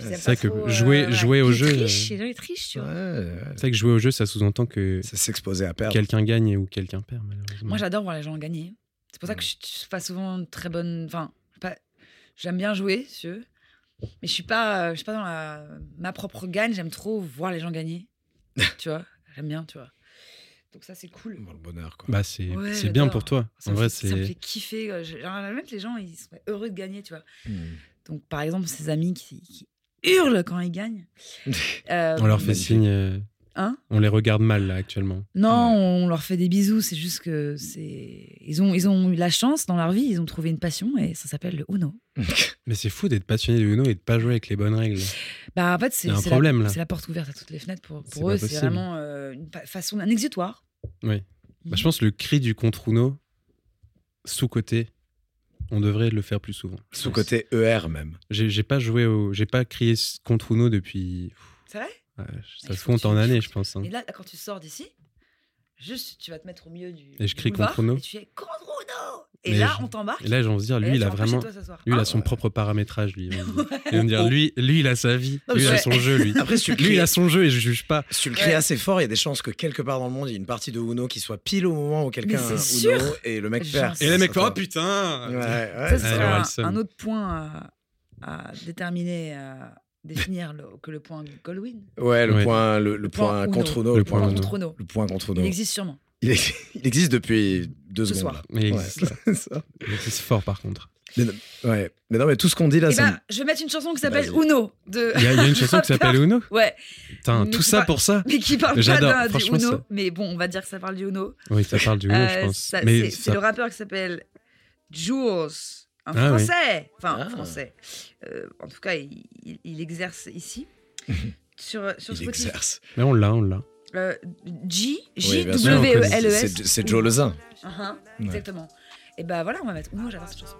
C'est pas que trop, jouer- voilà. jouer au Ils jeu, trichent, euh, les trichent, tu vois. Ouais, ouais. C'est vrai que jouer au jeu, ça sous-entend que C'est s'exposer à perdre. quelqu'un gagne ou quelqu'un perd, malheureusement. Moi, j'adore voir les gens gagner. C'est pour ça que je suis pas souvent très bonne. Enfin, pas- j'aime bien jouer, si tu veux. Mais je suis pas, euh, je suis pas dans la, ma propre gagne. J'aime trop voir les gens gagner. [laughs] tu vois, j'aime bien, tu vois. Donc ça, c'est cool. Dans le bonheur, quoi. Bah, c'est Ouais, bien pour toi. Ça en me vrai, fait- ça me fait kiffer. euh, à la limite, les gens, ils sont heureux de gagner, tu vois. Hmm. Donc, par exemple, ses amis qui, qui hurlent quand ils gagnent. [laughs] Euh, On leur fait signe. Hein On les regarde mal, là, actuellement. Non, on leur fait des bisous. C'est juste que c'est. Ils ont, ils ont eu la chance dans leur vie. Ils ont trouvé une passion et ça s'appelle le Uno. [laughs] Mais c'est fou d'être passionné de Uno et de pas jouer avec les bonnes règles. Bah, en fait, c'est un c'est problème, la, là. c'est la porte ouverte à toutes les fenêtres pour, C'est pour pas eux. C'est possible. vraiment euh, une façon, un exutoire. Oui. Bah, je pense que le cri du contre Uno, sous-côté, on devrait le faire plus souvent. Sous côté ER même. J'ai pas joué au. J'ai pas crié contre Uno depuis. C'est vrai? Ouais, ça se compte en tu- années, je pense. hein. Et là, quand tu sors d'ici, juste tu vas te mettre au milieu du. Et je crie contre Uno Et tu fais contre Uno Et Mais là, je- on t'embarque. Et là, j'ai envie de dire, et là, lui, il a vraiment. toi. Lui, il Ah, a son propre paramétrage, lui. Ils [laughs] vont dire, lui, lui, il a sa vie. Non, Lui, il a son jeu, lui. Après, si tu le Lui, il a son jeu et je juge pas. si tu le cries Ouais. assez fort, il y a des chances que quelque part dans le monde, il y ait une partie de Uno qui soit pile au moment où quelqu'un c'est Uno sûr. et le mec Genre, perd. c'est Et Ça, font, ça- oh putain Ouais, ouais. Ça, ce Ouais, serait alors, un, autre point à, déterminer, à définir le- que le point Goldwyn. Ouais, le Ouais. point, le, le point contre Uno. Le le point contre Uno. Le point contre Uno. Il existe sûrement. Il, ex- [laughs] il existe depuis deux Ce secondes. soir. Mais il existe, Ouais, [laughs] c'est ça. il existe fort, par contre. Mais, non- ouais. mais non, mais tout ce qu'on dit là, Eh ça ben, me- je vais mettre une chanson qui s'appelle. Uno. De... Il y, a, il y a une chanson [laughs] qui s'appelle Uno? Ouais, Putain, tout ça pour ça? mais qui parle pas du Uno. ça- Mais bon, on va dire que ça parle du Uno. Oui, ça parle du Uno, Euh, je pense. c'est ça- c'est le rappeur qui s'appelle Jules, un Ah oui. français. Enfin, Ah. français. Euh, en tout cas, il, il- il exerce ici. [laughs] sur, sur il Spotify. exerce. Mais on l'a, on l'a. Euh, J, J. W, E, L, E, C'est- S. C'est Joe Lezin. Uh-huh, Exactement. Et bah voilà, on va mettre Uno, j'adore cette chanson.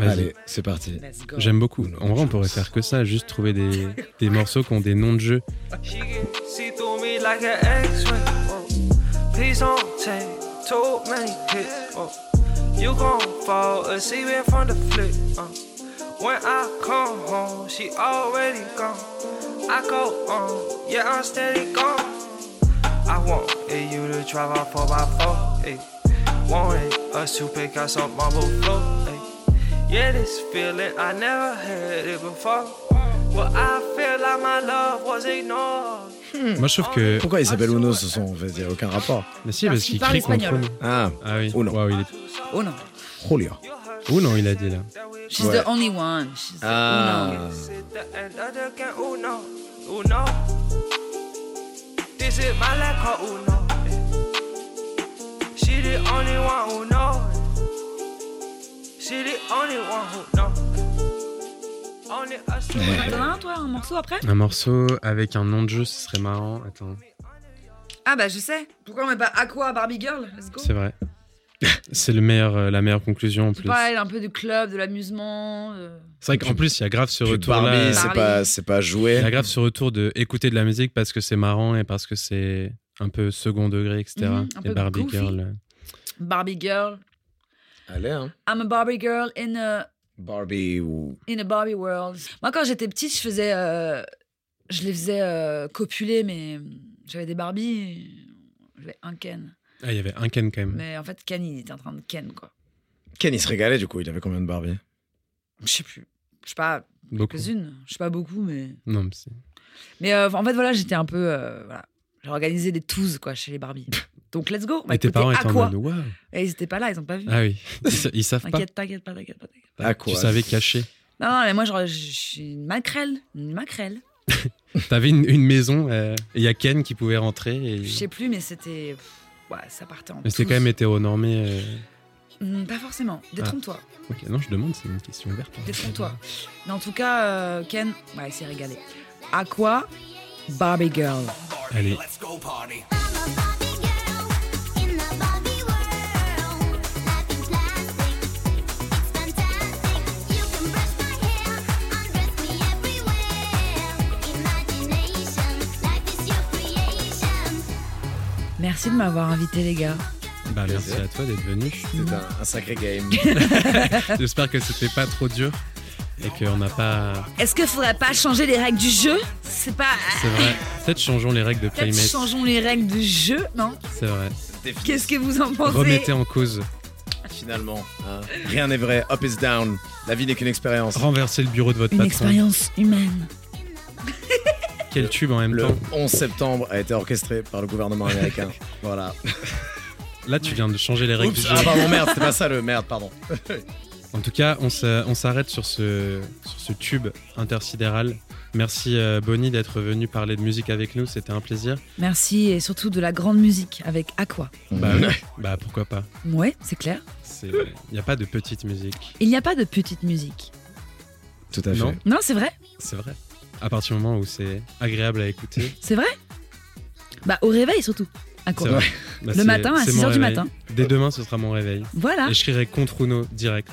Allez, c'est parti. Let's go. J'aime beaucoup. En vrai, on pourrait faire que ça, juste trouver des, [laughs] des morceaux qui ont des noms de jeux. You gon' fall asleep in front of the flick. Uh. When I come home, she already gone. I go on, yeah, I'm steady gone. I want eh, you to drive out 4 by 4 hey. Want it, us to pick out some marble floor hey. Yeah, this feeling, I never had it before But I feel like my love was ignored Moi, je trouve que. Pourquoi il s'appelle Uno ce son En fait, il n'y a aucun rapport. Mais si, Parce parce qu'il qu'il parle crie contre espagnol. nous. Ah, Ah oui. Uno. Waouh, il est. Oh non. Julio. Ou non, il a dit là. She's Ouais. the only one. She's the Ah. Uno. This is the end of the game, Uno, Uno This is my life called Uno She the only one who know She the only one who know Only us two T'en as un, toi, un morceau après? Un morceau avec un nom de jeu, ce serait marrant. Attends, Ah bah je sais. Pourquoi on met pas Aqua Barbie Girl? Let's go. c'est vrai. [laughs] C'est le meilleur, euh, la meilleure conclusion en C'est plus. pareil, un peu du club, de l'amusement. euh. C'est vrai qu'en plus, il y a grave ce retour Barbie, là. c'est Barbie. pas, c'est pas Il y a grave ce retour de écouter de la musique parce que c'est marrant et parce que c'est un peu second degré, etc. Mhm, un et peu Barbie goofy. Girl. euh, Barbie Girl. Allez, hein. I'm a Barbie Girl in a, Barbie ou. in a Barbie world. Moi, quand j'étais petite, je faisais. euh, je les faisais euh, copuler, mais j'avais des Barbies. J'avais un Ken. Ah, il y avait un Ken quand même. Mais en fait, Ken, il était en train de Ken, quoi. Ken, il se régalait du coup. Il avait combien de Barbie Je sais plus. Je sais pas, Beaucoup. quelques-unes. Je sais pas beaucoup, mais. Non, mais c'est- Mais euh, en fait, voilà, j'étais un peu. euh, voilà. J'ai organisé des tours, quoi, chez les Barbies. Donc, let's go. Et tes parents étaient en mode waouh. Et ils étaient pas là, ils ont pas vu. Ah oui, ils, sa- ils savent pas. T'inquiète, t'inquiète pas, t'inquiète pas, t'inquiète pas. À quoi Tu savais cacher. Non, non, mais moi, genre, je suis une maquerelle. Une maquerelle. [laughs] T'avais une, une maison euh, et il y a Ken qui pouvait rentrer. Et... Je sais plus, mais c'était. Ouais, ça partait en. Mais c'était quand même hétéronormé. euh. Hmm, pas forcément. Détrompe-toi. Ok, non, je demande, c'est une question ouverte. Détrompe-toi. Mais en tout cas, euh, Ken, ouais, il s'est régalé. Aqua, Barbie Girl. Allez, Merci de m'avoir invité, les gars. bah, merci à toi d'être venu. C'était un, un sacré game. [laughs] J'espère que c'était pas trop dur et qu'on n'a pas. Est-ce qu'il faudrait pas changer les règles du jeu? C'est pas. C'est vrai. Peut-être changeons les règles de Peut-être Playmate. changeons les règles du jeu, non? C'est vrai. Qu'est-ce que vous en pensez? Remettez en cause. Finalement, hein. rien n'est vrai. Up is down. La vie n'est qu'une expérience. Renversez le bureau de votre Une patron. expérience humaine. Quel tube en même Le temps. 11 septembre a été orchestré par le gouvernement américain. [laughs] voilà. Là, tu viens de changer les règles Oups, du jeu. ah pardon, merde, c'était pas ça le merde, pardon. [laughs] En tout cas, on s'a- on s'arrête sur ce, sur ce tube intersidéral. Merci euh, Bonnie d'être venu parler de musique avec nous, c'était un plaisir. Merci et surtout de la grande musique avec Aqua. Bah, oui. bah pourquoi pas. Ouais, c'est clair. Il n'y a pas de petite musique. Il n'y a pas de petite musique. Tout à fait. Non, Non, c'est vrai c'est vrai. À partir du moment où c'est agréable à écouter. C'est vrai Bah, au réveil surtout. Bah, Le matin, à c'est 6 mon heures du réveil. matin. Dès demain, ce sera mon réveil. Voilà. Et je crierai contre Uno direct.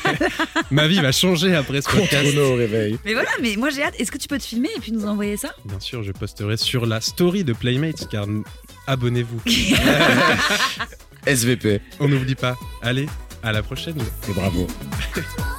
[laughs] Ma vie va changer après ce podcast. Chrono au réveil. Mais voilà, mais moi j'ai hâte. Est-ce que tu peux te filmer et puis nous envoyer ça? Bien sûr, je posterai sur la story de Playmates car abonnez-vous. [laughs] SVP. On n'oublie pas. Allez, À la prochaine. Et bravo. [laughs]